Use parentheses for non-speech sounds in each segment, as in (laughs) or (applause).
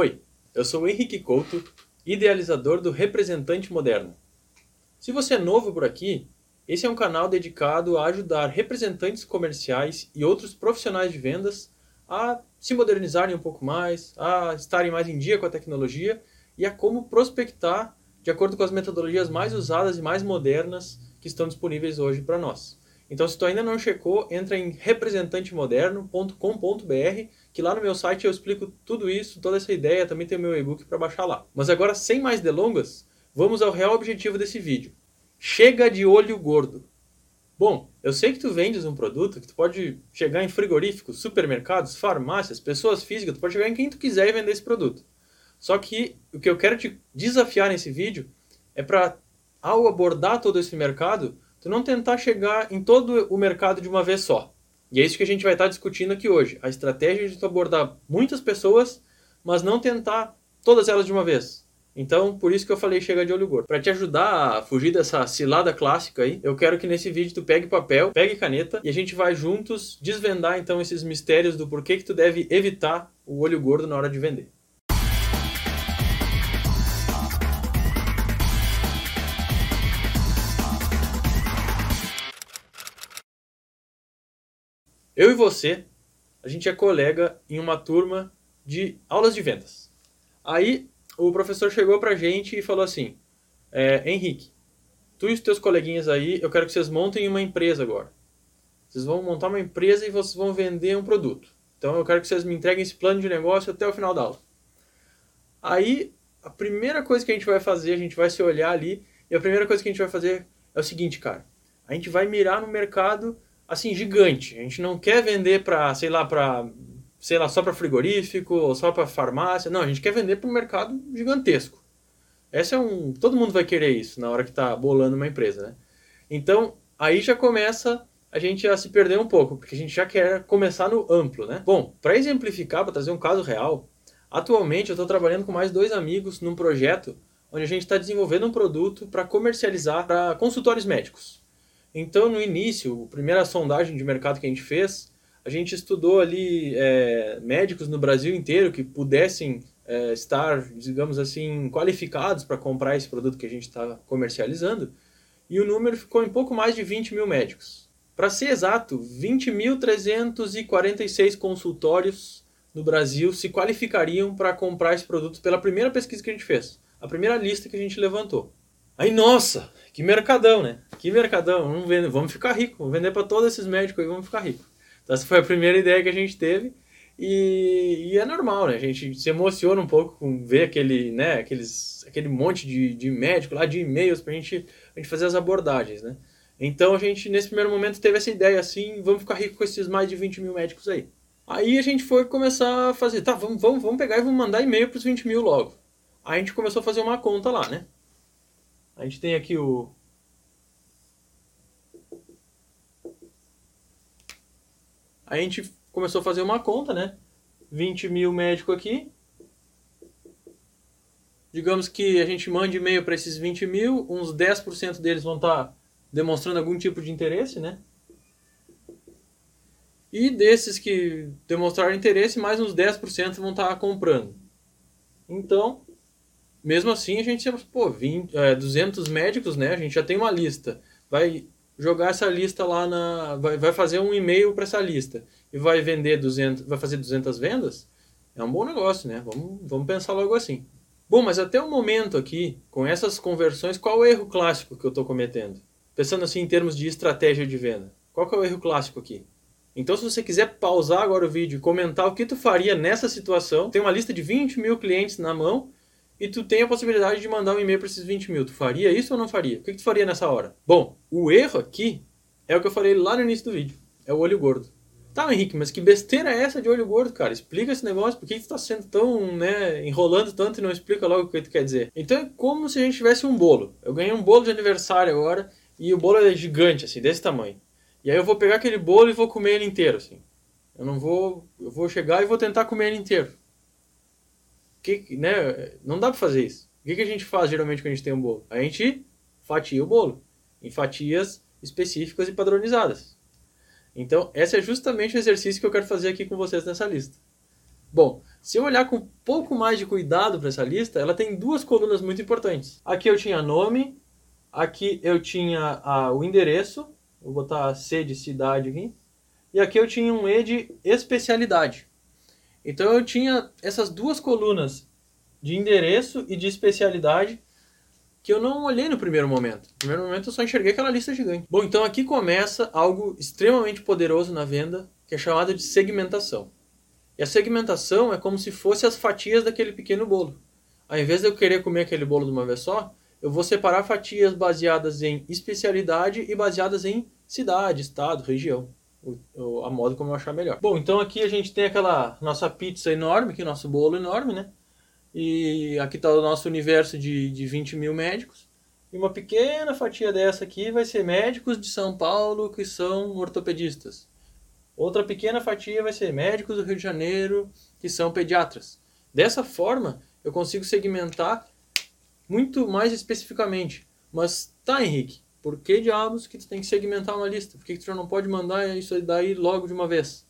Oi, eu sou Henrique Couto, idealizador do Representante Moderno. Se você é novo por aqui, esse é um canal dedicado a ajudar representantes comerciais e outros profissionais de vendas a se modernizarem um pouco mais, a estarem mais em dia com a tecnologia e a como prospectar de acordo com as metodologias mais usadas e mais modernas que estão disponíveis hoje para nós. Então, se tu ainda não checou, entra em representantemoderno.com.br, que lá no meu site eu explico tudo isso, toda essa ideia, também tem o meu e-book para baixar lá. Mas agora, sem mais delongas, vamos ao real objetivo desse vídeo. Chega de olho gordo. Bom, eu sei que tu vendes um produto que tu pode chegar em frigoríficos, supermercados, farmácias, pessoas físicas, tu pode chegar em quem tu quiser e vender esse produto. Só que o que eu quero te desafiar nesse vídeo é para, ao abordar todo esse mercado, tu não tentar chegar em todo o mercado de uma vez só. E é isso que a gente vai estar discutindo aqui hoje. A estratégia de abordar muitas pessoas, mas não tentar todas elas de uma vez. Então, por isso que eu falei chega de olho gordo. Para te ajudar a fugir dessa cilada clássica aí, eu quero que nesse vídeo tu pegue papel, pegue caneta e a gente vai juntos desvendar então esses mistérios do porquê que tu deve evitar o olho gordo na hora de vender. Eu e você, a gente é colega em uma turma de aulas de vendas. Aí o professor chegou pra gente e falou assim: é, Henrique, tu e os teus coleguinhas aí, eu quero que vocês montem uma empresa agora. Vocês vão montar uma empresa e vocês vão vender um produto. Então eu quero que vocês me entreguem esse plano de negócio até o final da aula. Aí a primeira coisa que a gente vai fazer, a gente vai se olhar ali e a primeira coisa que a gente vai fazer é o seguinte, cara. A gente vai mirar no mercado assim, gigante. A gente não quer vender para, sei lá, para, sei lá, só para frigorífico ou só para farmácia. Não, a gente quer vender para um mercado gigantesco. Essa é um, todo mundo vai querer isso na hora que está bolando uma empresa, né? Então, aí já começa a gente a se perder um pouco, porque a gente já quer começar no amplo, né? Bom, para exemplificar, para trazer um caso real, atualmente eu estou trabalhando com mais dois amigos num projeto onde a gente está desenvolvendo um produto para comercializar para consultórios médicos. Então, no início, a primeira sondagem de mercado que a gente fez, a gente estudou ali é, médicos no Brasil inteiro que pudessem é, estar, digamos assim, qualificados para comprar esse produto que a gente está comercializando, e o número ficou em pouco mais de 20 mil médicos. Para ser exato, 20.346 consultórios no Brasil se qualificariam para comprar esse produto pela primeira pesquisa que a gente fez, a primeira lista que a gente levantou. Aí, nossa, que mercadão, né? Que mercadão, vamos, vender, vamos ficar rico, vamos vender para todos esses médicos aí, vamos ficar rico. Então, essa foi a primeira ideia que a gente teve. E, e, é normal, né? A gente se emociona um pouco com ver aquele, né, aqueles, aquele monte de, de médico lá, de e-mails para gente, a gente fazer as abordagens, né? Então a gente, nesse primeiro momento, teve essa ideia assim, vamos ficar rico com esses mais de 20 mil médicos aí. Aí a gente foi começar a fazer, tá, vamos, vamos, vamos pegar e vamos mandar e-mail para os 20 mil logo. Aí a gente começou a fazer uma conta lá, né? A gente tem aqui o a gente começou a fazer uma conta, né? 20 mil médicos aqui. Digamos que a gente mande e-mail para esses 20 mil, uns 10% deles vão estar tá demonstrando algum tipo de interesse, né? E desses que demonstraram interesse, mais uns 10% vão estar tá comprando. Então, mesmo assim, a gente pô, 20, é, 200 médicos, né? A gente já tem uma lista. Vai jogar essa lista lá na. Vai, vai fazer um e-mail para essa lista e vai vender 200, vai fazer 200 vendas. É um bom negócio, né? Vamos, vamos pensar logo assim. Bom, mas até o momento aqui, com essas conversões, qual é o erro clássico que eu estou cometendo? Pensando assim em termos de estratégia de venda. Qual que é o erro clássico aqui? Então, se você quiser pausar agora o vídeo e comentar o que tu faria nessa situação, tem uma lista de 20 mil clientes na mão e tu tem a possibilidade de mandar um e-mail para esses 20 mil. Tu faria isso ou não faria? O que, que tu faria nessa hora? Bom, o erro aqui é o que eu falei lá no início do vídeo. É o olho gordo. Tá, Henrique, mas que besteira é essa de olho gordo, cara? Explica esse negócio, por que, tu tá sendo tão, né, enrolando tanto e não explica logo o que tu quer dizer? Então é como se a gente tivesse um bolo. Eu ganhei um bolo de aniversário agora e o bolo é gigante, assim, desse tamanho. E aí eu vou pegar aquele bolo e vou comer ele inteiro, assim. Eu não vou, eu vou chegar e vou tentar comer ele inteiro que, né, não dá para fazer isso. O que, que a gente faz geralmente quando a gente tem um bolo? A gente fatia o bolo em fatias específicas e padronizadas. Então, esse é justamente o exercício que eu quero fazer aqui com vocês nessa lista. Bom, se eu olhar com um pouco mais de cuidado para essa lista, ela tem duas colunas muito importantes. Aqui eu tinha nome, aqui eu tinha ah, o endereço, vou botar C de cidade aqui, e aqui eu tinha um E de especialidade. Então eu tinha essas duas colunas de endereço e de especialidade que eu não olhei no primeiro momento. No primeiro momento eu só enxerguei aquela lista gigante. Bom, então aqui começa algo extremamente poderoso na venda, que é chamado de segmentação. E a segmentação é como se fosse as fatias daquele pequeno bolo. Ao invés de eu querer comer aquele bolo de uma vez só, eu vou separar fatias baseadas em especialidade e baseadas em cidade, estado, região. A modo como eu achar melhor. Bom, então aqui a gente tem aquela nossa pizza enorme, que nosso bolo enorme, né? E aqui está o nosso universo de, de 20 mil médicos. E uma pequena fatia dessa aqui vai ser médicos de São Paulo que são ortopedistas. Outra pequena fatia vai ser médicos do Rio de Janeiro que são pediatras. Dessa forma, eu consigo segmentar muito mais especificamente. Mas tá, Henrique, por que diabos que tu tem que segmentar uma lista? Por que, que tu não pode mandar isso daí logo de uma vez?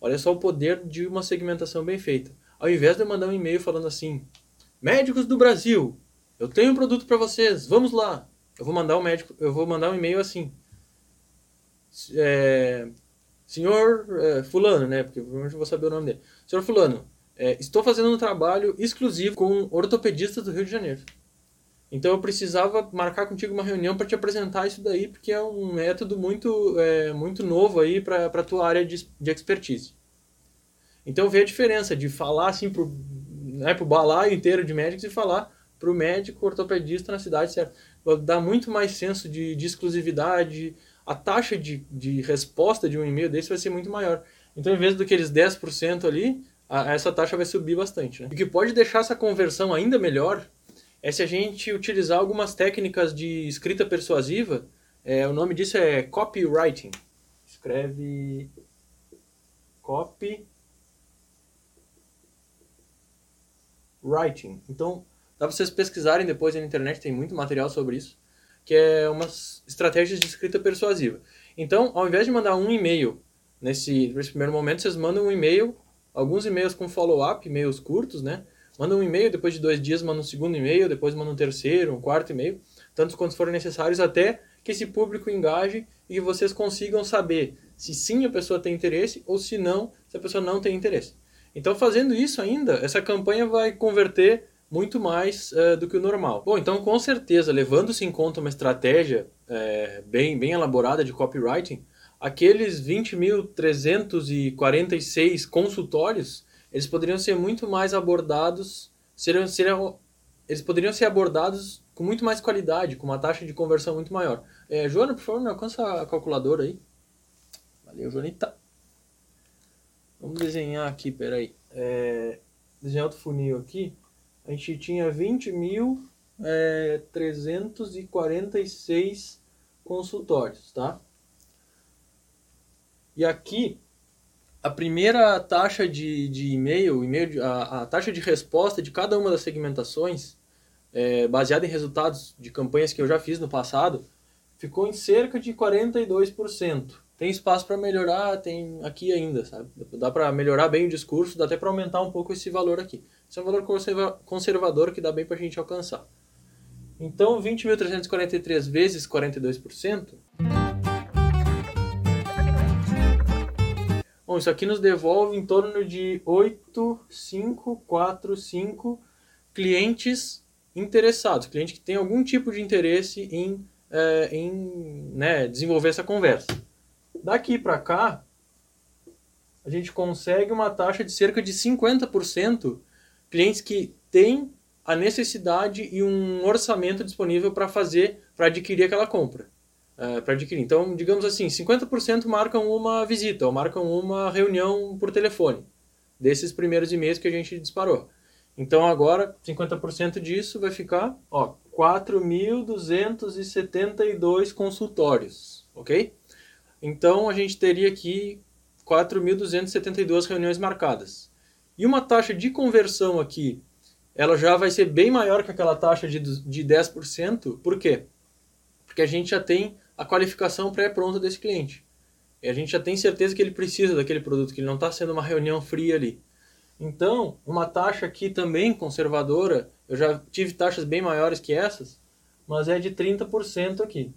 Olha só o poder de uma segmentação bem feita. Ao invés de eu mandar um e-mail falando assim: Médicos do Brasil, eu tenho um produto para vocês, vamos lá. Eu vou mandar um médico, eu vou mandar um e-mail assim. É, senhor é, fulano, né? Porque provavelmente eu vou saber o nome dele. Senhor fulano, é, estou fazendo um trabalho exclusivo com ortopedistas do Rio de Janeiro. Então eu precisava marcar contigo uma reunião para te apresentar isso daí, porque é um método muito, é, muito novo aí para a tua área de, de expertise. Então vê a diferença de falar assim pro, né, pro balaio inteiro de médicos e falar pro médico ortopedista na cidade certo Dá muito mais senso de, de exclusividade, a taxa de, de resposta de um e-mail desse vai ser muito maior. Então, em vez do que eles 10% ali, a, essa taxa vai subir bastante. Né? O que pode deixar essa conversão ainda melhor é se a gente utilizar algumas técnicas de escrita persuasiva. É, o nome disso é copywriting. Escreve copy writing. Então, dá para vocês pesquisarem depois na internet, tem muito material sobre isso, que é umas estratégias de escrita persuasiva. Então, ao invés de mandar um e-mail nesse, nesse primeiro momento, vocês mandam um e-mail, alguns e-mails com follow-up, e-mails curtos, né? Mandam um e-mail, depois de dois dias mandam um segundo e-mail, depois mandam um terceiro, um quarto e-mail, tantos quantos forem necessários, até que esse público engaje e que vocês consigam saber se sim a pessoa tem interesse ou se não, se a pessoa não tem interesse. Então, fazendo isso ainda, essa campanha vai converter muito mais uh, do que o normal. Bom, então, com certeza, levando-se em conta uma estratégia é, bem, bem elaborada de copywriting, aqueles 20.346 consultórios, eles poderiam ser muito mais abordados, seriam, seriam, eles poderiam ser abordados com muito mais qualidade, com uma taxa de conversão muito maior. É, Joana, por favor, me alcança a calculadora aí. Valeu, Joanita. Vamos desenhar aqui, peraí. É, desenhar outro funil aqui. A gente tinha 20.346 é, consultórios, tá? E aqui, a primeira taxa de, de e-mail, e-mail a, a taxa de resposta de cada uma das segmentações, é, baseada em resultados de campanhas que eu já fiz no passado, ficou em cerca de 42% tem espaço para melhorar, tem aqui ainda, sabe? Dá para melhorar bem o discurso, dá até para aumentar um pouco esse valor aqui. Esse é um valor conserva conservador que dá bem para a gente alcançar. Então, 20.343 vezes 42%. Bom, isso aqui nos devolve em torno de 8,545 clientes interessados, clientes que têm algum tipo de interesse em, é, em né, desenvolver essa conversa. Daqui para cá, a gente consegue uma taxa de cerca de 50% clientes que têm a necessidade e um orçamento disponível para fazer, para adquirir aquela compra. Uh, é, para adquirir. Então, digamos assim, 50% marcam uma visita ou marcam uma reunião por telefone, desses primeiros e-mails que a gente disparou. Então, agora, 50% disso vai ficar 4.272 consultórios, ok? Então a gente teria aqui 4.272 reuniões marcadas. E uma taxa de conversão aqui, ela já vai ser bem maior que aquela taxa de, de 10%. Por quê? Porque a gente já tem a qualificação pré-pronta desse cliente. E a gente já tem certeza que ele precisa daquele produto, que ele não está sendo uma reunião fria ali. Então, uma taxa aqui também conservadora, eu já tive taxas bem maiores que essas, mas é de 30% aqui.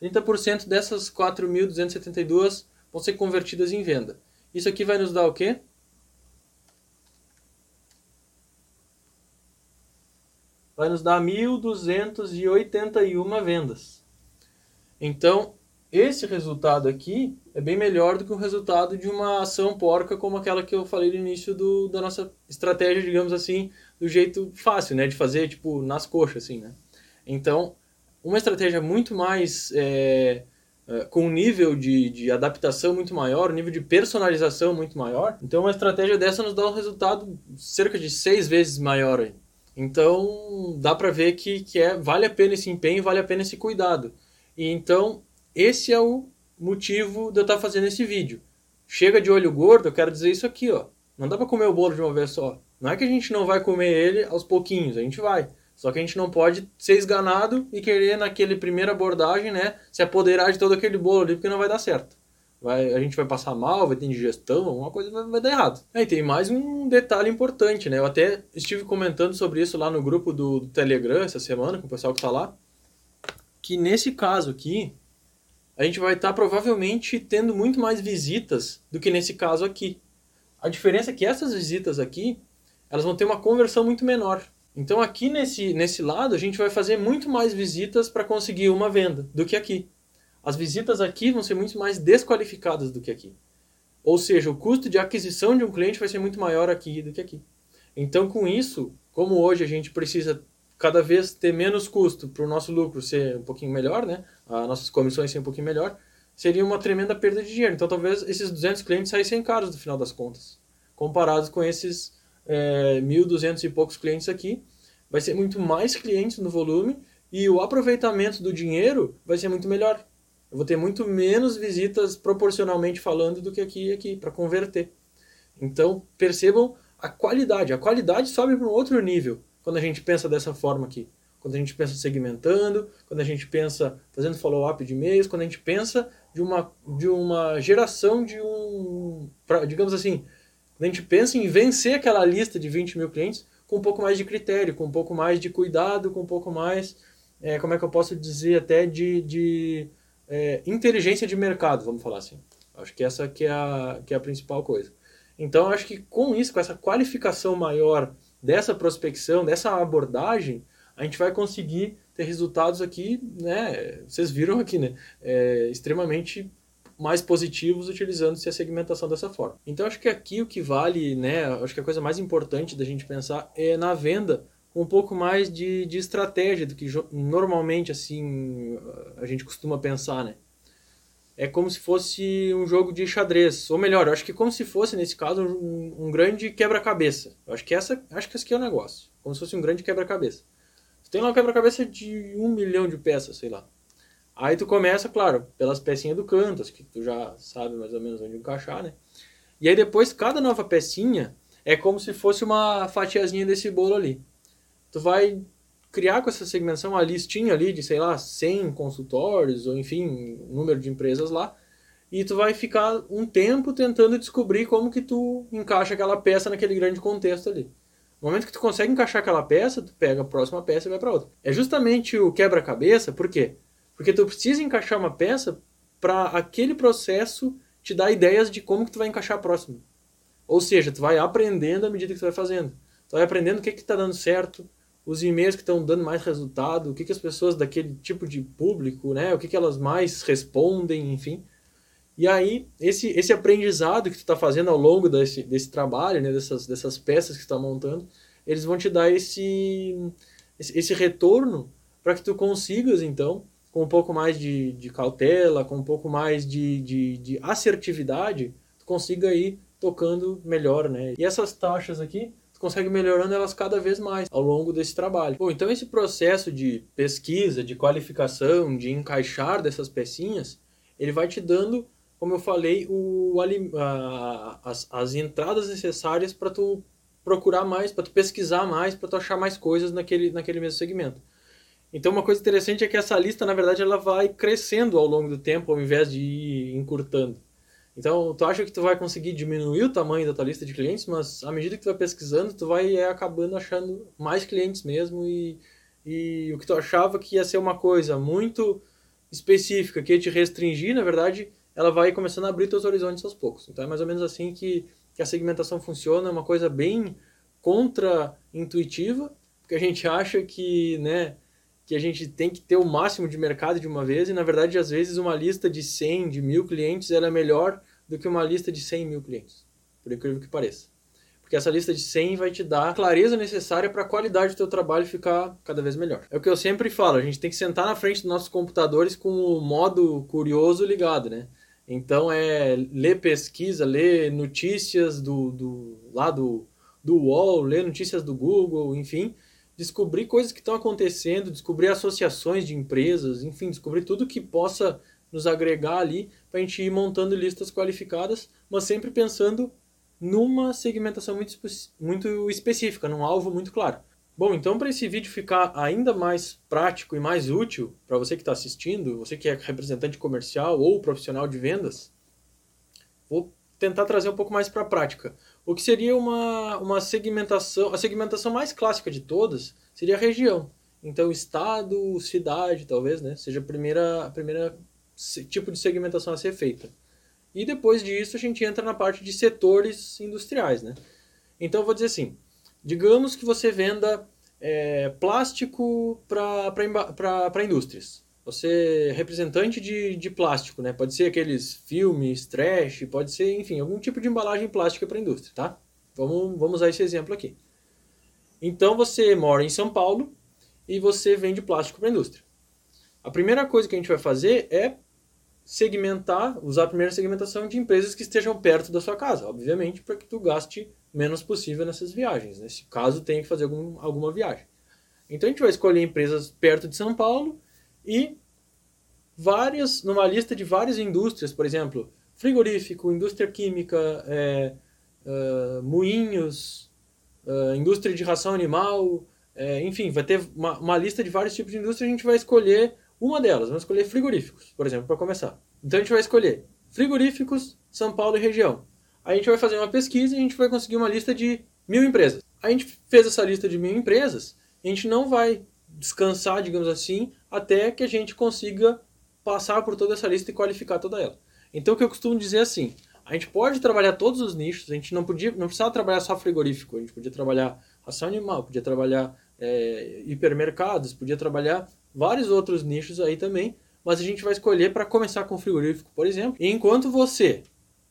30% dessas 4.272 vão ser convertidas em venda. Isso aqui vai nos dar o quê? Vai nos dar 1.281 vendas. Então, esse resultado aqui é bem melhor do que o resultado de uma ação porca como aquela que eu falei no início do, da nossa estratégia, digamos assim, do jeito fácil, né? De fazer, tipo, nas coxas, assim, né? Então, uma estratégia muito mais... É, é, com um nível de, de adaptação muito maior, um nível de personalização muito maior. Então, uma estratégia dessa nos dá um resultado cerca de seis vezes maior. Aí. Então, dá para ver que, que é, vale a pena esse empenho, vale a pena esse cuidado. E então, esse é o motivo de eu estar tá fazendo esse vídeo. Chega de olho gordo, eu quero dizer isso aqui, ó. Não dá para comer o bolo de uma vez só. Não é que a gente não vai comer ele aos pouquinhos, a gente vai. Só que a gente não pode ser esganado e querer naquele primeira abordagem, né, se apoderar de todo aquele bolo ali, porque não vai dar certo. Vai, a gente vai passar mal, vai ter indigestão, alguma coisa vai, vai dar errado. Aí tem mais um detalhe importante, né? Eu até estive comentando sobre isso lá no grupo do, do Telegram essa semana, com o pessoal que está lá, que nesse caso aqui, a gente vai estar tá provavelmente tendo muito mais visitas do que nesse caso aqui. A diferença é que essas visitas aqui, elas vão ter uma conversão muito menor. Então aqui nesse, nesse lado a gente vai fazer muito mais visitas para conseguir uma venda do que aqui. As visitas aqui vão ser muito mais desqualificadas do que aqui. Ou seja, o custo de aquisição de um cliente vai ser muito maior aqui do que aqui. Então com isso, como hoje a gente precisa cada vez ter menos custo para o nosso lucro ser um pouquinho melhor, né? As nossas comissões serem um pouquinho melhor, seria uma tremenda perda de dinheiro. Então talvez esses 200 clientes saíssem caros no final das contas, comparados com esses é, 1.200 e poucos clientes aqui. Vai ser muito mais clientes no volume e o aproveitamento do dinheiro vai ser muito melhor. Eu vou ter muito menos visitas proporcionalmente falando do que aqui aqui para converter. Então percebam a qualidade. A qualidade sobe para um outro nível quando a gente pensa dessa forma aqui. Quando a gente pensa segmentando, quando a gente pensa fazendo follow-up de e-mails, quando a gente pensa de uma, de uma geração de um. Pra, digamos assim, quando a gente pensa em vencer aquela lista de 20 mil clientes com um pouco mais de critério, com um pouco mais de cuidado, com um pouco mais. É, como é que eu posso dizer? Até de, de é, inteligência de mercado, vamos falar assim. Acho que essa que é, a, que é a principal coisa. Então, acho que com isso, com essa qualificação maior dessa prospecção, dessa abordagem, a gente vai conseguir ter resultados aqui, né? Vocês viram aqui, né? É, extremamente mais positivos utilizando-se a segmentação dessa forma. Então acho que aqui o que vale, né? Acho que a coisa mais importante da gente pensar é na venda um pouco mais de, de estratégia do que normalmente assim a gente costuma pensar, né? É como se fosse um jogo de xadrez. Ou melhor, eu acho que como se fosse, nesse caso, um, um grande quebra-cabeça. Acho que essa acho que esse aqui é o negócio. Como se fosse um grande quebra-cabeça. Você tem lá um quebra-cabeça de um milhão de peças, sei lá. Aí tu começa, claro, pelas pecinhas do canto, que tu já sabe mais ou menos onde encaixar, né? E aí depois, cada nova pecinha é como se fosse uma fatiazinha desse bolo ali. Tu vai criar com essa segmentação uma listinha ali de, sei lá, 100 consultórios, ou enfim, número de empresas lá, e tu vai ficar um tempo tentando descobrir como que tu encaixa aquela peça naquele grande contexto ali. No momento que tu consegue encaixar aquela peça, tu pega a próxima peça e vai para outra. É justamente o quebra-cabeça, por quê? Porque tu precisa encaixar uma peça para aquele processo te dar ideias de como que tu vai encaixar a próxima. Ou seja, tu vai aprendendo à medida que tu vai fazendo. Tu vai aprendendo o que que tá dando certo, os e-mails que estão dando mais resultado, o que, que as pessoas daquele tipo de público, né, o que, que elas mais respondem, enfim. E aí, esse, esse aprendizado que tu está fazendo ao longo desse, desse trabalho, né, dessas, dessas peças que tu está montando, eles vão te dar esse, esse, esse retorno para que tu consigas, então, com um pouco mais de, de cautela, com um pouco mais de, de, de assertividade, tu consiga ir tocando melhor, né? E essas taxas aqui, consegue melhorando elas cada vez mais ao longo desse trabalho. Bom, então esse processo de pesquisa, de qualificação, de encaixar dessas pecinhas, ele vai te dando, como eu falei, o, a, as, as entradas necessárias para tu procurar mais, para tu pesquisar mais, para tu achar mais coisas naquele, naquele mesmo segmento. Então uma coisa interessante é que essa lista, na verdade, ela vai crescendo ao longo do tempo, ao invés de ir encurtando. Então, tu acha que tu vai conseguir diminuir o tamanho da tua lista de clientes, mas à medida que tu vai pesquisando, tu vai é, acabando achando mais clientes mesmo e, e o que tu achava que ia ser uma coisa muito específica, que ia te restringir, na verdade, ela vai começando a abrir teus horizontes aos poucos. Então, é mais ou menos assim que, que a segmentação funciona, é uma coisa bem contra-intuitiva, porque a gente acha que, né, que a gente tem que ter o máximo de mercado de uma vez, e na verdade, às vezes, uma lista de 100, de mil clientes, ela é melhor do que uma lista de 100 mil clientes, por incrível que pareça. Porque essa lista de 100 vai te dar a clareza necessária para a qualidade do teu trabalho ficar cada vez melhor. É o que eu sempre falo, a gente tem que sentar na frente dos nossos computadores com o modo curioso ligado, né? Então é ler pesquisa, ler notícias do, do lá do, do UOL, ler notícias do Google, enfim, descobrir coisas que estão acontecendo, descobrir associações de empresas, enfim, descobrir tudo que possa nos agregar ali para a gente ir montando listas qualificadas, mas sempre pensando numa segmentação muito, muito específica, num alvo muito claro. Bom, então para esse vídeo ficar ainda mais prático e mais útil para você que está assistindo, você que é representante comercial ou profissional de vendas, vou tentar trazer um pouco mais para a prática. O que seria uma, uma segmentação, a segmentação mais clássica de todas seria a região. Então, estado, cidade, talvez, né, seja a primeira, a primeira tipo de segmentação a ser feita. E depois disso, a gente entra na parte de setores industriais, né. Então, vou dizer assim, digamos que você venda é, plástico para indústrias. Você é representante de, de plástico, né? Pode ser aqueles filmes, trash, pode ser, enfim, algum tipo de embalagem plástica para a indústria, tá? Vamos, vamos usar esse exemplo aqui. Então você mora em São Paulo e você vende plástico para a indústria. A primeira coisa que a gente vai fazer é segmentar, usar a primeira segmentação de empresas que estejam perto da sua casa, obviamente, para que tu gaste menos possível nessas viagens, né? se caso tenha que fazer algum, alguma viagem. Então a gente vai escolher empresas perto de São Paulo e várias, numa lista de várias indústrias, por exemplo, frigorífico, indústria química, é, uh, moinhos, uh, indústria de ração animal, é, enfim, vai ter uma, uma, lista de vários tipos de indústria, a gente vai escolher uma delas, vamos escolher frigoríficos, por exemplo, para começar. Então a gente vai escolher frigoríficos, São Paulo e região. A gente vai fazer uma pesquisa e a gente vai conseguir uma lista de mil empresas. A gente fez essa lista de mil empresas, a gente não vai descansar, digamos assim, até que a gente consiga passar por toda essa lista e qualificar toda ela. Então o que eu costumo dizer é assim, a gente pode trabalhar todos os nichos, a gente não podia, não precisava trabalhar só frigorífico, a gente podia trabalhar ração animal, podia trabalhar é, hipermercados, podia trabalhar vários outros nichos aí também, mas a gente vai escolher para começar com frigorífico, por exemplo. E enquanto você,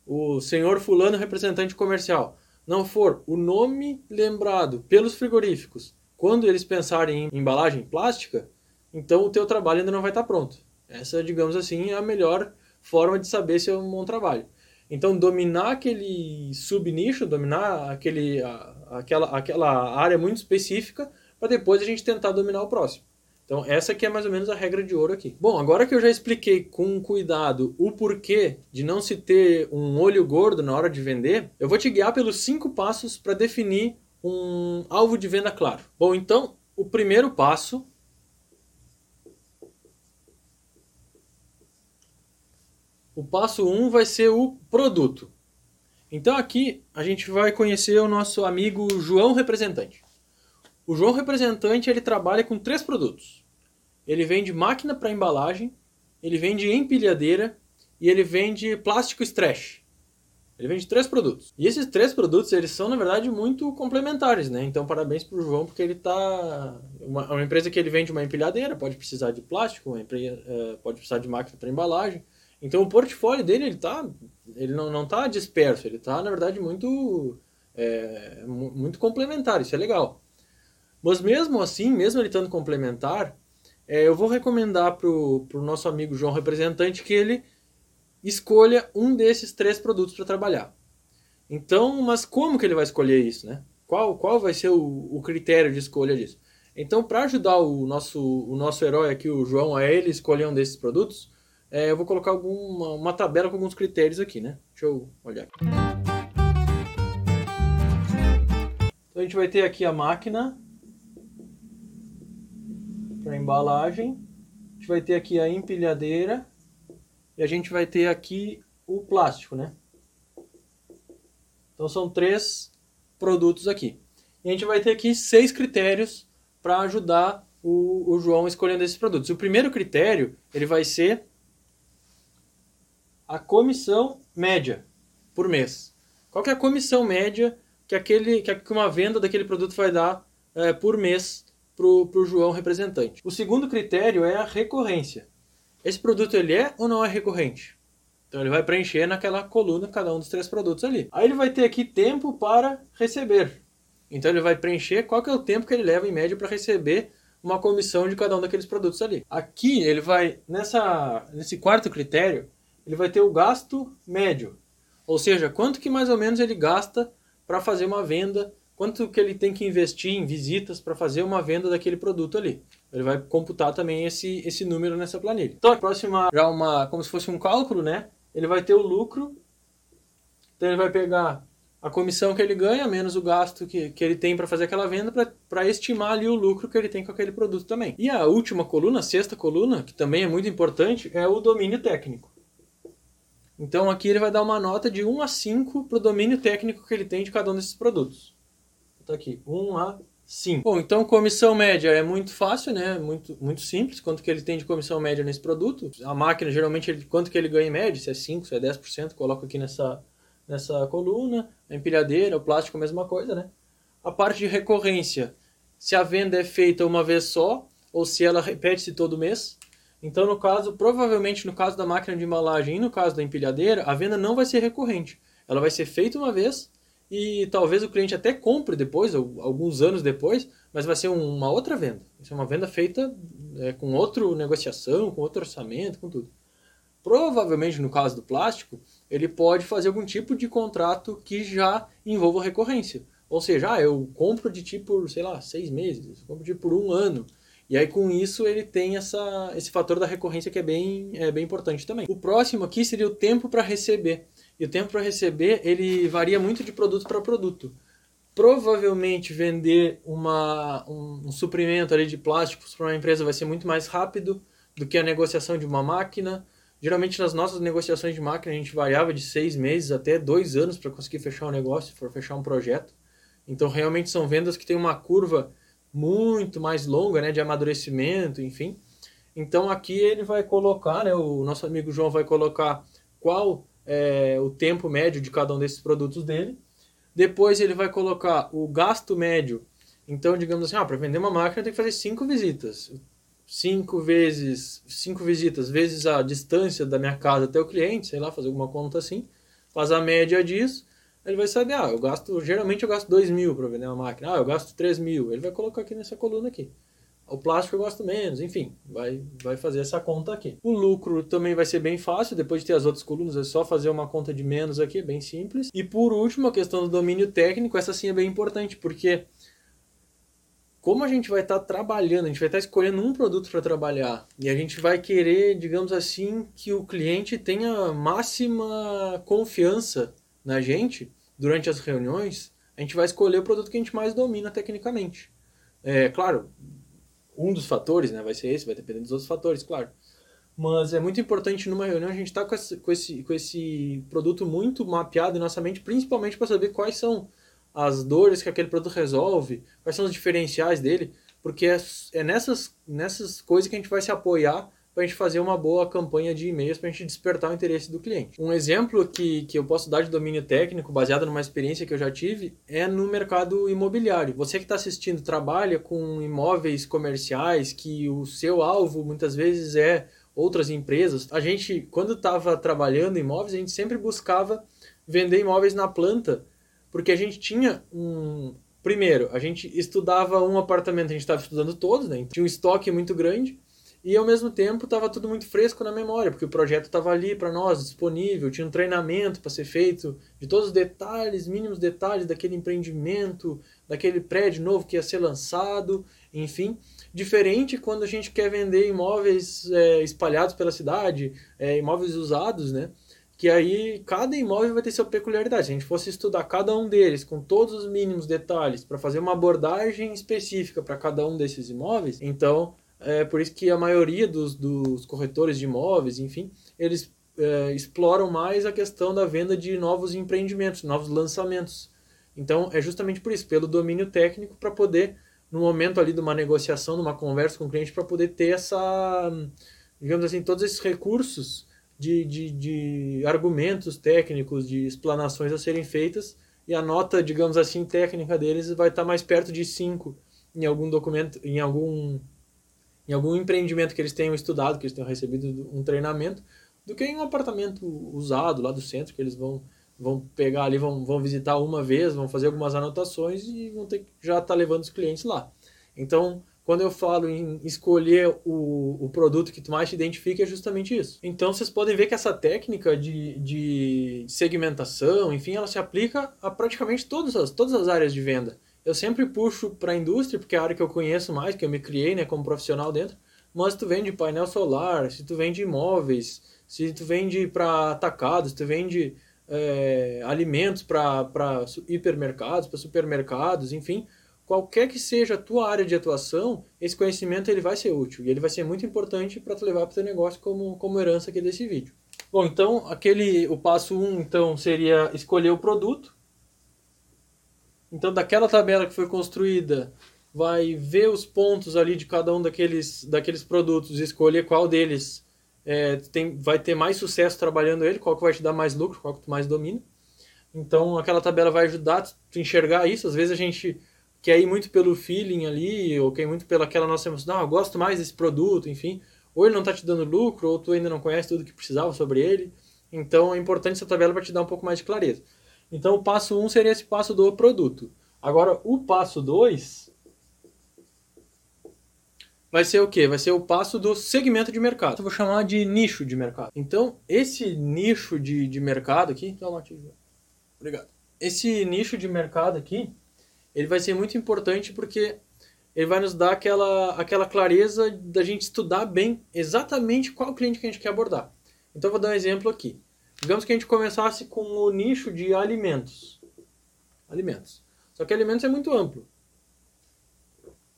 o senhor fulano representante comercial, não for o nome lembrado pelos frigoríficos quando eles pensarem em embalagem plástica, então o teu trabalho ainda não vai estar pronto. Essa, digamos assim, é a melhor forma de saber se é um bom trabalho. Então, dominar aquele subnicho, dominar aquele, aquela, aquela área muito específica, para depois a gente tentar dominar o próximo. Então, essa aqui é mais ou menos a regra de ouro aqui. Bom, agora que eu já expliquei com cuidado o porquê de não se ter um olho gordo na hora de vender, eu vou te guiar pelos cinco passos para definir um alvo de venda claro. Bom, então, o primeiro passo O passo 1 um vai ser o produto. Então aqui a gente vai conhecer o nosso amigo João Representante. O João Representante ele trabalha com três produtos. Ele vende máquina para embalagem, ele vende empilhadeira e ele vende plástico stretch. Ele vende três produtos. E esses três produtos, eles são, na verdade, muito complementares, né? Então, parabéns pro João, porque ele tá... Uma, uma empresa que ele vende uma empilhadeira, pode precisar de plástico, uma empresa, uh, pode precisar de máquina para embalagem. Então, o portfólio dele, ele tá... Ele não, não tá disperso, ele tá, na verdade, muito... É, muito complementar, isso é legal. Mas mesmo assim, mesmo ele estando complementar, é, eu vou recomendar pro, pro nosso amigo João Representante que ele escolha um desses três produtos para trabalhar. Então, mas como que ele vai escolher isso, né? Qual, qual vai ser o, o critério de escolha disso? Então, para ajudar o nosso, o nosso herói aqui, o João, a ele escolher um desses produtos, é, eu vou colocar alguma, uma tabela com alguns critérios aqui, né? Deixa eu olhar. Então, a gente vai ter aqui a máquina para embalagem. A gente vai ter aqui a empilhadeira e a gente vai ter aqui o plástico, né? Então são três produtos aqui. E a gente vai ter aqui seis critérios para ajudar o, o João escolhendo esses produtos. O primeiro critério ele vai ser a comissão média por mês. Qual que é a comissão média que, aquele, que uma venda daquele produto vai dar é, por mês para o João representante? O segundo critério é a recorrência. Esse produto ele é ou não é recorrente? Então ele vai preencher naquela coluna cada um dos três produtos ali. Aí ele vai ter aqui tempo para receber. Então ele vai preencher qual que é o tempo que ele leva em média para receber uma comissão de cada um daqueles produtos ali. Aqui ele vai nessa nesse quarto critério, ele vai ter o gasto médio. Ou seja, quanto que mais ou menos ele gasta para fazer uma venda, quanto que ele tem que investir em visitas para fazer uma venda daquele produto ali. Ele vai computar também esse, esse número nessa planilha. Então, a próxima já uma como se fosse um cálculo, né? Ele vai ter o lucro. Então ele vai pegar a comissão que ele ganha menos o gasto que, que ele tem para fazer aquela venda para estimar ali o lucro que ele tem com aquele produto também. E a última coluna, a sexta coluna, que também é muito importante, é o domínio técnico. Então aqui ele vai dar uma nota de 1 a 5 para o domínio técnico que ele tem de cada um desses produtos. Está aqui, 1 a 5. Bom, então comissão média é muito fácil, né? Muito, muito simples. Quanto que ele tem de comissão média nesse produto? A máquina, geralmente, ele, quanto que ele ganha em média? Se é 5, se é 10%, coloca aqui nessa, nessa coluna. A empilhadeira, o plástico, a mesma coisa, né? A parte de recorrência. Se a venda é feita uma vez só, ou se ela repete-se todo mês. Então, no caso, provavelmente no caso da máquina de embalagem e no caso da empilhadeira, a venda não vai ser recorrente. Ela vai ser feita uma vez e talvez o cliente até compre depois, alguns anos depois, mas vai ser uma outra venda. Vai ser uma venda feita é, com outra negociação, com outro orçamento, com tudo. Provavelmente, no caso do plástico, ele pode fazer algum tipo de contrato que já envolva recorrência. Ou seja, ah, eu compro de ti por, sei lá, seis meses, compro de ti por um ano. E aí com isso ele tem essa, esse fator da recorrência que é bem, é bem importante também. O próximo aqui seria o tempo para receber. E o tempo para receber ele varia muito de produto para produto. Provavelmente vender uma, um, um suprimento ali de plásticos para uma empresa vai ser muito mais rápido do que a negociação de uma máquina. Geralmente nas nossas negociações de máquina a gente variava de seis meses até dois anos para conseguir fechar um negócio, para fechar um projeto. Então realmente são vendas que têm uma curva muito mais longa, né, de amadurecimento, enfim. Então aqui ele vai colocar, né, o nosso amigo João vai colocar qual é o tempo médio de cada um desses produtos dele. Depois ele vai colocar o gasto médio. Então, digamos assim, ah, para vender uma máquina tem que fazer cinco visitas. Cinco vezes, cinco visitas vezes a distância da minha casa até o cliente, sei lá, fazer alguma conta assim. Faz a média disso ele vai saber, ah, eu gasto, geralmente eu gasto 2 mil para vender uma máquina, ah, eu gasto 3 mil, ele vai colocar aqui nessa coluna aqui. O plástico eu gosto menos, enfim, vai, vai fazer essa conta aqui. O lucro também vai ser bem fácil, depois de ter as outras colunas, é só fazer uma conta de menos aqui, bem simples. E por último, a questão do domínio técnico, essa sim é bem importante, porque como a gente vai estar tá trabalhando, a gente vai estar tá escolhendo um produto para trabalhar, e a gente vai querer, digamos assim, que o cliente tenha máxima confiança na gente, durante as reuniões, a gente vai escolher o produto que a gente mais domina tecnicamente. É, claro, um dos fatores né, vai ser esse, vai depender dos outros fatores, claro. Mas é muito importante numa reunião a gente estar tá com, esse, com, esse, com esse produto muito mapeado em nossa mente, principalmente para saber quais são as dores que aquele produto resolve, quais são os diferenciais dele, porque é, é nessas, nessas coisas que a gente vai se apoiar para a gente fazer uma boa campanha de e-mails para a gente despertar o interesse do cliente. Um exemplo que, que eu posso dar de domínio técnico, baseado numa experiência que eu já tive, é no mercado imobiliário. Você que está assistindo trabalha com imóveis comerciais que o seu alvo muitas vezes é outras empresas. A gente, quando estava trabalhando imóveis, a gente sempre buscava vender imóveis na planta, porque a gente tinha um. Primeiro, a gente estudava um apartamento, a gente estava estudando todos, né? Tinha um estoque muito grande e ao mesmo tempo estava tudo muito fresco na memória, porque o projeto estava ali para nós, disponível, tinha um treinamento para ser feito de todos os detalhes, mínimos detalhes daquele empreendimento, daquele prédio novo que ia ser lançado, enfim. Diferente quando a gente quer vender imóveis é, espalhados pela cidade, é, imóveis usados, né? Que aí cada imóvel vai ter sua peculiaridade. Se a gente fosse estudar cada um deles com todos os mínimos detalhes para fazer uma abordagem específica para cada um desses imóveis, então é por isso que a maioria dos, dos corretores de imóveis, enfim, eles é, exploram mais a questão da venda de novos empreendimentos, novos lançamentos. Então, é justamente por isso, pelo domínio técnico, para poder, no momento ali de uma negociação, de uma conversa com o cliente, para poder ter essa, digamos assim, todos esses recursos de, de, de argumentos técnicos, de explanações a serem feitas, e a nota, digamos assim, técnica deles vai estar mais perto de 5 em algum documento, em algum, em algum empreendimento que eles tenham estudado, que eles tenham recebido um treinamento, do que em um apartamento usado lá do centro, que eles vão, vão pegar ali, vão, vão visitar uma vez, vão fazer algumas anotações e vão ter que já estar tá levando os clientes lá. Então, quando eu falo em escolher o, o produto que tu mais te identifica, é justamente isso. Então vocês podem ver que essa técnica de, de segmentação, enfim, ela se aplica a praticamente todas as, todas as áreas de venda. Eu sempre puxo para a indústria, porque é a área que eu conheço mais, que eu me criei né, como profissional dentro, mas se tu vende painel solar, se tu vende imóveis, se tu vende para atacados, se tu vende é, alimentos para hipermercados, para supermercados, enfim, qualquer que seja a tua área de atuação, esse conhecimento ele vai ser útil e ele vai ser muito importante para tu levar para o teu negócio como, como herança aqui desse vídeo. Bom, então aquele o passo 1 um, então seria escolher o produto. Então daquela tabela que foi construída, vai ver os pontos ali de cada um daqueles, daqueles produtos e escolher qual deles é, tem, vai ter mais sucesso trabalhando ele, qual que vai te dar mais lucro, qual que tu mais domina. Então aquela tabela vai ajudar tu enxergar isso. Às vezes a gente quer ir muito pelo feeling ali, ou quer ir muito pelaquela nossa emoção, não, eu gosto mais desse produto, enfim. Ou ele não está te dando lucro, ou tu ainda não conhece tudo que precisava sobre ele. Então é importante essa tabela para te dar um pouco mais de clareza. Então o passo 1 um seria esse passo do produto. Agora o passo 2 vai ser o quê? Vai ser o passo do segmento de mercado. Eu vou chamar de nicho de mercado. Então, esse nicho de, de mercado aqui. Obrigado. Esse nicho de mercado aqui, ele vai ser muito importante porque ele vai nos dar aquela, aquela clareza da gente estudar bem exatamente qual cliente que a gente quer abordar. Então, vou dar um exemplo aqui. Digamos que a gente começasse com o nicho de alimentos. Alimentos. Só que alimentos é muito amplo.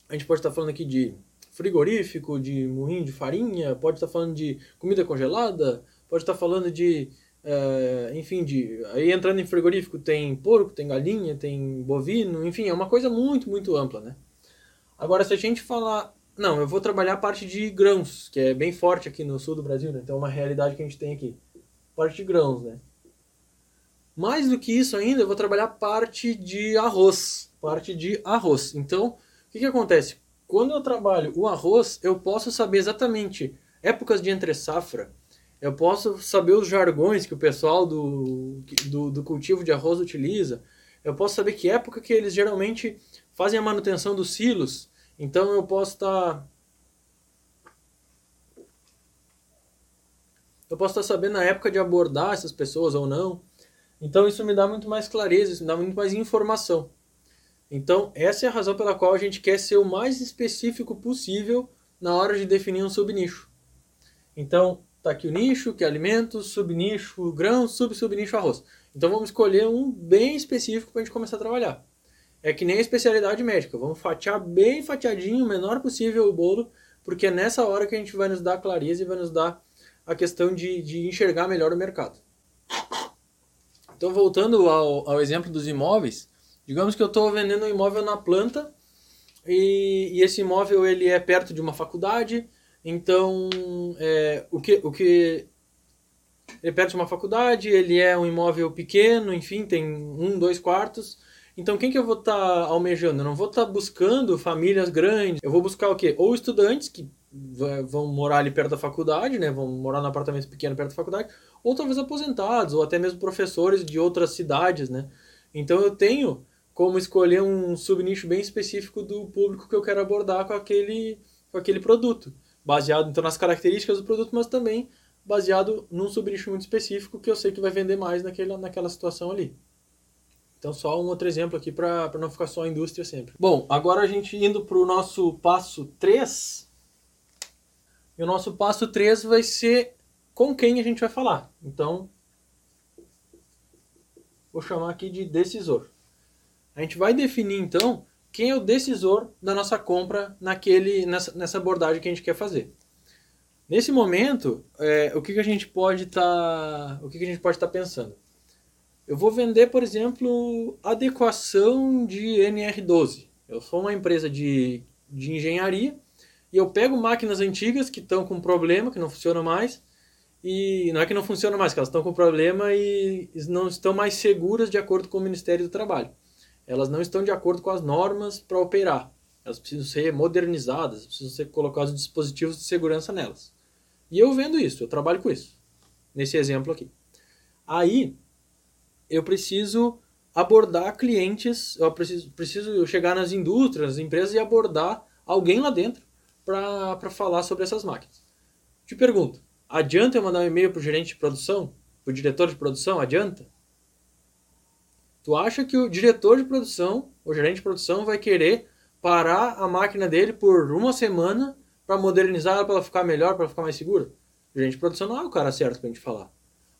A gente pode estar falando aqui de frigorífico, de moinho de farinha, pode estar falando de comida congelada, pode estar falando de é, enfim, de, aí entrando em frigorífico tem porco, tem galinha, tem bovino, enfim, é uma coisa muito, muito ampla, né? Agora, se a gente falar, não, eu vou trabalhar a parte de grãos, que é bem forte aqui no sul do Brasil, né? Então é uma realidade que a gente tem aqui. Parte de grãos, né? Mais do que isso ainda, eu vou trabalhar parte de arroz, parte de arroz. Então, o que, que acontece? Quando eu trabalho o arroz, eu posso saber exatamente épocas de entre safra, eu posso saber os jargões que o pessoal do, do, do, cultivo de arroz utiliza. Eu posso saber que época que eles geralmente fazem a manutenção dos silos. Então eu posso estar. Tá... Eu posso estar sabendo a época de abordar essas pessoas ou não. Então isso me dá muito mais clareza, isso me dá muito mais informação. Então essa é a razão pela qual a gente quer ser o mais específico possível na hora de definir um subnicho. Então, Tá aqui o nicho, que é alimentos, subnicho grãos, sub-subnicho arroz. Então vamos escolher um bem específico para a gente começar a trabalhar. É que nem a especialidade médica. Vamos fatiar bem fatiadinho, o menor possível o bolo, porque é nessa hora que a gente vai nos dar clareza e vai nos dar a questão de, de enxergar melhor o mercado. Então, voltando ao, ao exemplo dos imóveis, digamos que eu estou vendendo um imóvel na planta e, e, esse imóvel ele é perto de uma faculdade, então, é, o que, o que ele é perto de uma faculdade, ele é um imóvel pequeno, enfim, tem um, dois quartos. Então, quem que eu vou estar tá almejando? Eu não vou estar tá buscando famílias grandes. Eu vou buscar o quê? Ou estudantes que vão morar ali perto da faculdade, né? Vão morar num apartamento pequeno perto da faculdade, ou talvez aposentados, ou até mesmo professores de outras cidades, né? Então, eu tenho como escolher um subnicho bem específico do público que eu quero abordar com aquele, com aquele produto baseado então nas características do produto, mas também baseado num subnicho muito específico que eu sei que vai vender mais naquela, naquela situação ali. Então, só um outro exemplo aqui para não ficar só a indústria sempre. Bom, agora a gente indo para o nosso passo 3. E o nosso passo 3 vai ser com quem a gente vai falar. Então, vou chamar aqui de decisor. A gente vai definir então quem é o decisor da nossa compra naquele, nessa, nessa abordagem que a gente quer fazer. Nesse momento, é, o que, que a gente pode estar, tá, o que, que a gente pode estar tá pensando? Eu vou vender, por exemplo, adequação de NR12. Eu sou uma empresa de, de engenharia e eu pego máquinas antigas que estão com problema, que não funcionam mais, e não é que não funcionam mais, que elas estão com problema e não estão mais seguras de acordo com o Ministério do Trabalho. Elas não estão de acordo com as normas para operar. Elas precisam ser modernizadas, precisam ser colocados dispositivos de segurança nelas. E eu vendo isso, eu trabalho com isso. Nesse exemplo aqui. Aí, eu preciso abordar clientes, eu preciso, preciso chegar nas indústrias, nas empresas e abordar alguém lá dentro para falar sobre essas máquinas. Te pergunto, adianta eu mandar um e-mail para o gerente de produção? Para o diretor de produção? Adianta? Tu acha que o diretor de produção, o gerente de produção, vai querer parar a máquina dele por uma semana para modernizar ela, para ela ficar melhor, para ficar mais segura? O gerente de produção não é o cara certo para a gente falar.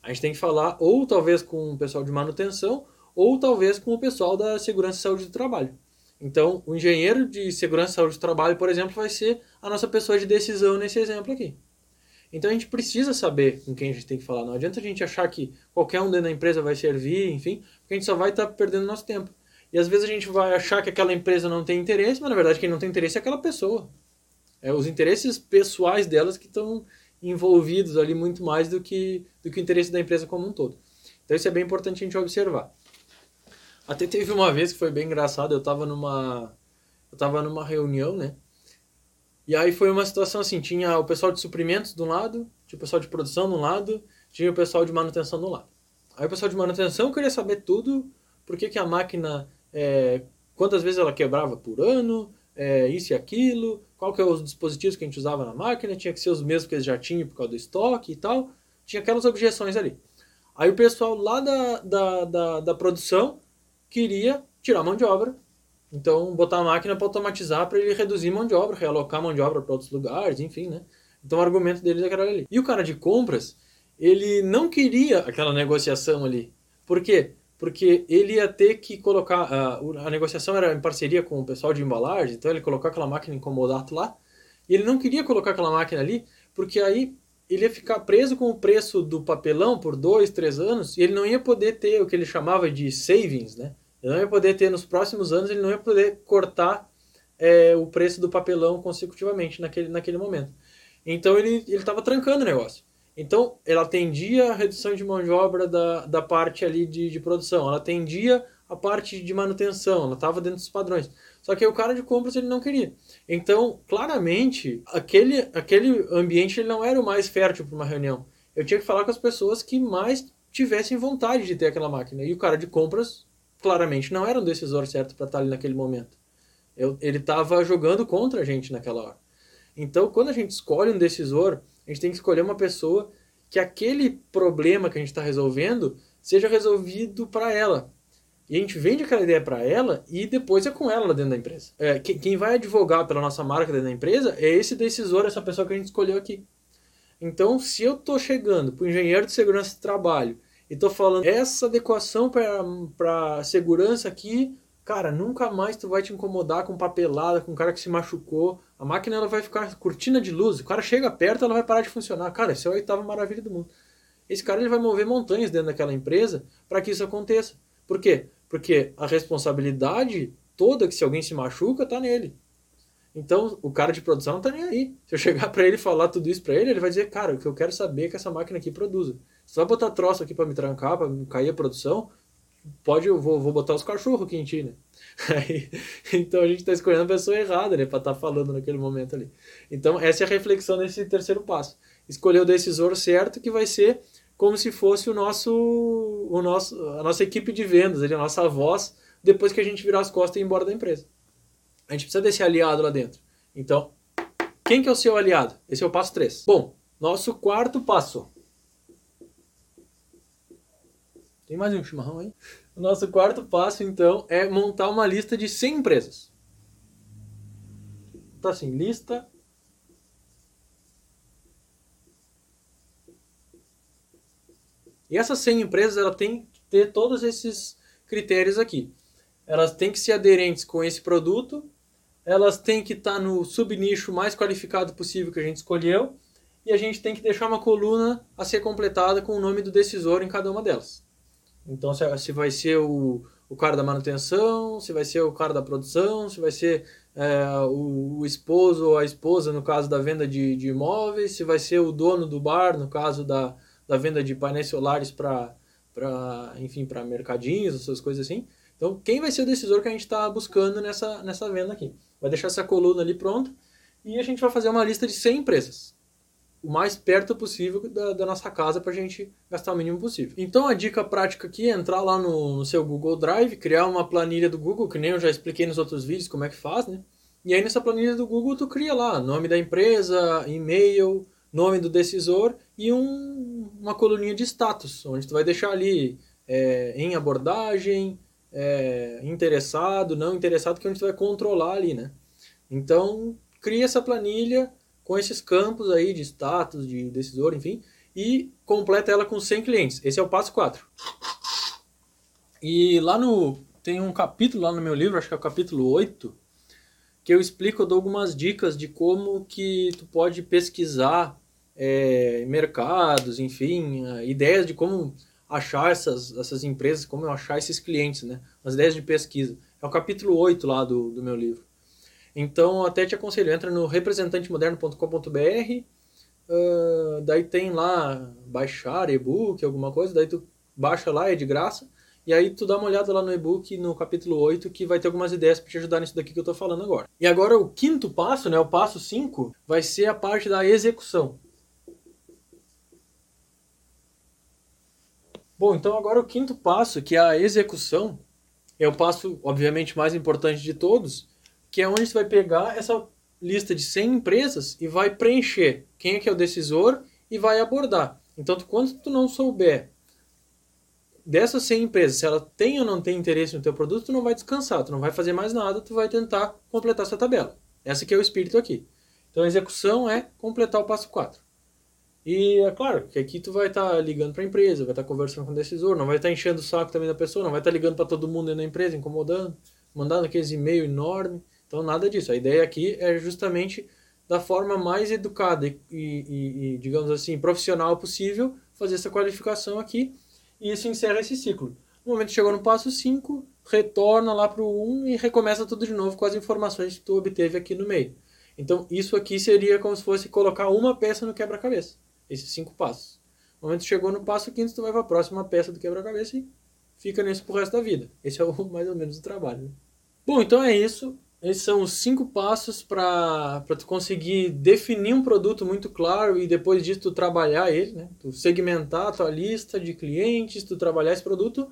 A gente tem que falar ou talvez com o pessoal de manutenção ou talvez com o pessoal da segurança e saúde do trabalho. Então, o engenheiro de segurança e saúde do trabalho, por exemplo, vai ser a nossa pessoa de decisão nesse exemplo aqui. Então, a gente precisa saber com quem a gente tem que falar. Não adianta a gente achar que qualquer um dentro da empresa vai servir, enfim, porque a gente só vai estar tá perdendo nosso tempo. E às vezes a gente vai achar que aquela empresa não tem interesse, mas na verdade quem não tem interesse é aquela pessoa. É os interesses pessoais delas que estão envolvidos ali muito mais do que, do que o interesse da empresa como um todo. Então isso é bem importante a gente observar. Até teve uma vez que foi bem engraçado, eu estava numa eu tava numa reunião, né? E aí foi uma situação assim, tinha o pessoal de suprimentos de um lado, tinha o pessoal de produção de um lado, tinha o pessoal de manutenção do lado. Aí o pessoal de manutenção queria saber tudo, por que, que a máquina, é, quantas vezes ela quebrava por ano, é, isso e aquilo, qual que é os dispositivos que a gente usava na máquina, tinha que ser os mesmos que eles já tinham por causa do estoque e tal. Tinha aquelas objeções ali. Aí o pessoal lá da, da, da, da produção queria tirar mão de obra. Então, botar a máquina para automatizar para ele reduzir mão de obra, realocar mão de obra para outros lugares, enfim, né? Então, o argumento deles é aquele ali. E o cara de compras, ele não queria aquela negociação ali. Por quê? Porque ele ia ter que colocar. A, a negociação era em parceria com o pessoal de embalagem, então ele colocou aquela máquina em comodato lá. E ele não queria colocar aquela máquina ali, porque aí ele ia ficar preso com o preço do papelão por dois, três anos, e ele não ia poder ter o que ele chamava de savings, né? Ele não ia poder ter nos próximos anos, ele não ia poder cortar é, o preço do papelão consecutivamente naquele, naquele momento. Então ele estava trancando o negócio. Então ela atendia a redução de mão de obra da, da parte ali de, de produção, ela atendia a parte de manutenção, ela estava dentro dos padrões. Só que o cara de compras ele não queria. Então, claramente, aquele, aquele ambiente ele não era o mais fértil para uma reunião. Eu tinha que falar com as pessoas que mais tivessem vontade de ter aquela máquina. E o cara de compras, claramente, não era um decisor certo para estar ali naquele momento. Eu, ele estava jogando contra a gente naquela hora. Então, quando a gente escolhe um decisor, a gente tem que escolher uma pessoa que aquele problema que a gente está resolvendo seja resolvido para ela. E a gente vende aquela ideia para ela e depois é com ela lá dentro da empresa. É, quem vai advogar pela nossa marca dentro da empresa é esse decisor, essa pessoa que a gente escolheu aqui. Então, se eu estou chegando para o engenheiro de segurança de trabalho e estou falando essa adequação para segurança aqui, cara, nunca mais tu vai te incomodar com papelada, com cara que se machucou. A máquina ela vai ficar cortina de luz. O cara chega perto, ela vai parar de funcionar. Cara, isso é a oitava maravilha do mundo. Esse cara ele vai mover montanhas dentro daquela empresa para que isso aconteça. Por quê? Porque a responsabilidade toda que se alguém se machuca tá nele. Então, o cara de produção não tá nem aí. Se eu chegar para ele falar tudo isso para ele, ele vai dizer: "Cara, o que eu quero saber é que essa máquina aqui produza. Se vai botar troço aqui para me trancar, para cair a produção, pode eu vou, vou botar os cachorros aqui em ti, né? (laughs) Então a gente está escolhendo a pessoa errada, né, para estar tá falando naquele momento ali. Então, essa é a reflexão nesse terceiro passo. Escolher o decisor certo que vai ser como se fosse o nosso, o nosso, a nossa equipe de vendas, a nossa voz, depois que a gente virar as costas e ir embora da empresa. A gente precisa desse aliado lá dentro. Então, quem que é o seu aliado? Esse é o passo 3. Bom, nosso quarto passo. Tem mais um chimarrão aí? O nosso quarto passo, então, é montar uma lista de 100 empresas. Então, assim, lista E essas 100 empresas ela tem que ter todos esses critérios aqui. Elas têm que ser aderentes com esse produto, elas têm que estar no subnicho mais qualificado possível que a gente escolheu, e a gente tem que deixar uma coluna a ser completada com o nome do decisor em cada uma delas. Então, se vai ser o, o cara da manutenção, se vai ser o cara da produção, se vai ser é, o, o, esposo ou a esposa no caso da venda de, de, imóveis, se vai ser o dono do bar no caso da, da venda de painéis solares para enfim para mercadinhos, essas coisas assim. Então, quem vai ser o decisor que a gente está buscando nessa, nessa venda aqui? Vai deixar essa coluna ali pronta e a gente vai fazer uma lista de 100 empresas o mais perto possível da, da nossa casa para a gente gastar o mínimo possível. Então a dica prática aqui é entrar lá no, no, seu Google Drive, criar uma planilha do Google, que nem eu já expliquei nos outros vídeos como é que faz, né? E aí nessa planilha do Google tu cria lá nome da empresa, e-mail, nome do decisor e um, uma coluninha de status, onde tu vai deixar ali é, em abordagem, é, interessado, não interessado, que é onde tu vai controlar ali, né? Então cria essa planilha com esses campos aí de status, de decisor, enfim, e completa ela com 100 clientes. Esse é o passo 4. E lá no. Tem um capítulo lá no meu livro, acho que é o capítulo 8, que eu explico, eu dou algumas dicas de como que tu pode pesquisar é, mercados, enfim, ideias de como achar essas, essas empresas, como eu achar esses clientes, né? As ideias de pesquisa. É o capítulo 8 lá do, do meu livro. Então, até te aconselho, entra no representantemoderno.com.br, uh, daí tem lá baixar e-book, alguma coisa, daí tu baixa lá, é de graça, e aí tu dá uma olhada lá no e-book, no capítulo 8, que vai ter algumas ideias para te ajudar nisso daqui que eu estou falando agora. E agora o quinto passo, né, o passo 5, vai ser a parte da execução. Bom, então agora o quinto passo, que é a execução, é o passo, obviamente, mais importante de todos, que é onde você vai pegar essa lista de 100 empresas e vai preencher quem é que é o decisor e vai abordar. Então, quando tu não souber dessas 100 empresas, se ela tem ou não tem interesse no teu produto, tu não vai descansar, tu não vai fazer mais nada, tu vai tentar completar essa tabela. Essa que é o espírito aqui. Então, a execução é completar o passo 4. E é claro que aqui tu vai estar tá ligando para a empresa, vai estar tá conversando com o decisor, não vai estar tá enchendo o saco também da pessoa, não vai estar tá ligando para todo mundo da empresa, incomodando, mandando aqueles e-mail enorme. Então, nada disso. A ideia aqui é justamente da forma mais educada e, e, e, digamos assim, profissional possível, fazer essa qualificação aqui e isso encerra esse ciclo. No momento que chegou no passo 5, retorna lá para o 1 e recomeça tudo de novo com as informações que tu obteve aqui no meio. Então, isso aqui seria como se fosse colocar uma peça no quebra-cabeça. Esses cinco passos. No momento que chegou no passo quinto, tu vai para a próxima peça do quebra-cabeça e fica nisso pro resto da vida. Esse é o, (laughs) mais ou menos o trabalho. Né? Bom, então é isso. Esses são os cinco passos para tu conseguir definir um produto muito claro e depois disso tu trabalhar ele, né? Tu segmentar a tua lista de clientes, tu trabalhar esse produto.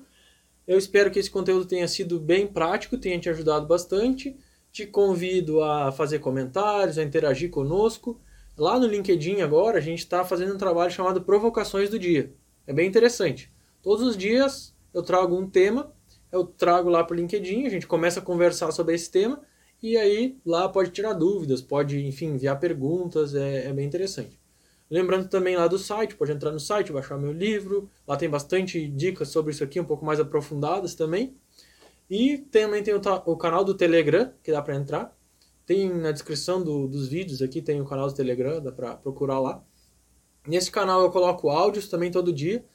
Eu espero que esse conteúdo tenha sido bem prático, tenha te ajudado bastante. Te convido a fazer comentários, a interagir conosco. Lá no LinkedIn agora a gente está fazendo um trabalho chamado Provocações do Dia. É bem interessante. Todos os dias eu trago um tema, eu trago lá para o LinkedIn, a gente começa a conversar sobre esse tema e aí lá pode tirar dúvidas, pode, enfim, enviar perguntas, é, é bem interessante. Lembrando também lá do site, pode entrar no site, baixar meu livro, lá tem bastante dicas sobre isso aqui, um pouco mais aprofundadas também. E também tem o, o canal do Telegram, que dá para entrar. Tem na descrição do, dos vídeos aqui, tem o canal do Telegram, dá para procurar lá. Nesse canal eu coloco áudios também todo dia.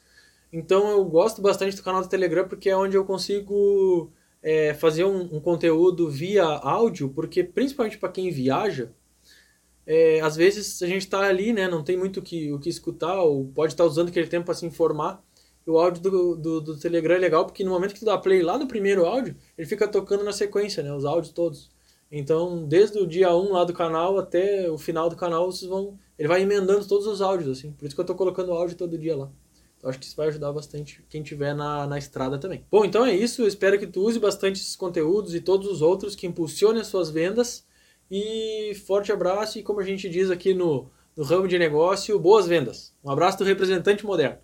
Então eu gosto bastante do canal do Telegram porque é onde eu consigo é, fazer um, um, conteúdo via áudio, porque principalmente para quem viaja, é, às vezes a gente está ali, né, não tem muito que, o que escutar, ou pode estar tá usando aquele tempo para se informar. E o áudio do, do, do, Telegram é legal, porque no momento que tu dá play lá no primeiro áudio, ele fica tocando na sequência, né, os áudios todos. Então, desde o dia 1 lá do canal até o final do canal, vocês vão. Ele vai emendando todos os áudios, assim. Por isso que eu estou colocando áudio todo dia lá. Eu acho que isso vai ajudar bastante quem tiver na, na estrada também. Bom, então é isso. Eu espero que tu use bastante esses conteúdos e todos os outros que impulsionem as suas vendas. E forte abraço e como a gente diz aqui no, no ramo de negócio, boas vendas. Um abraço do representante moderno.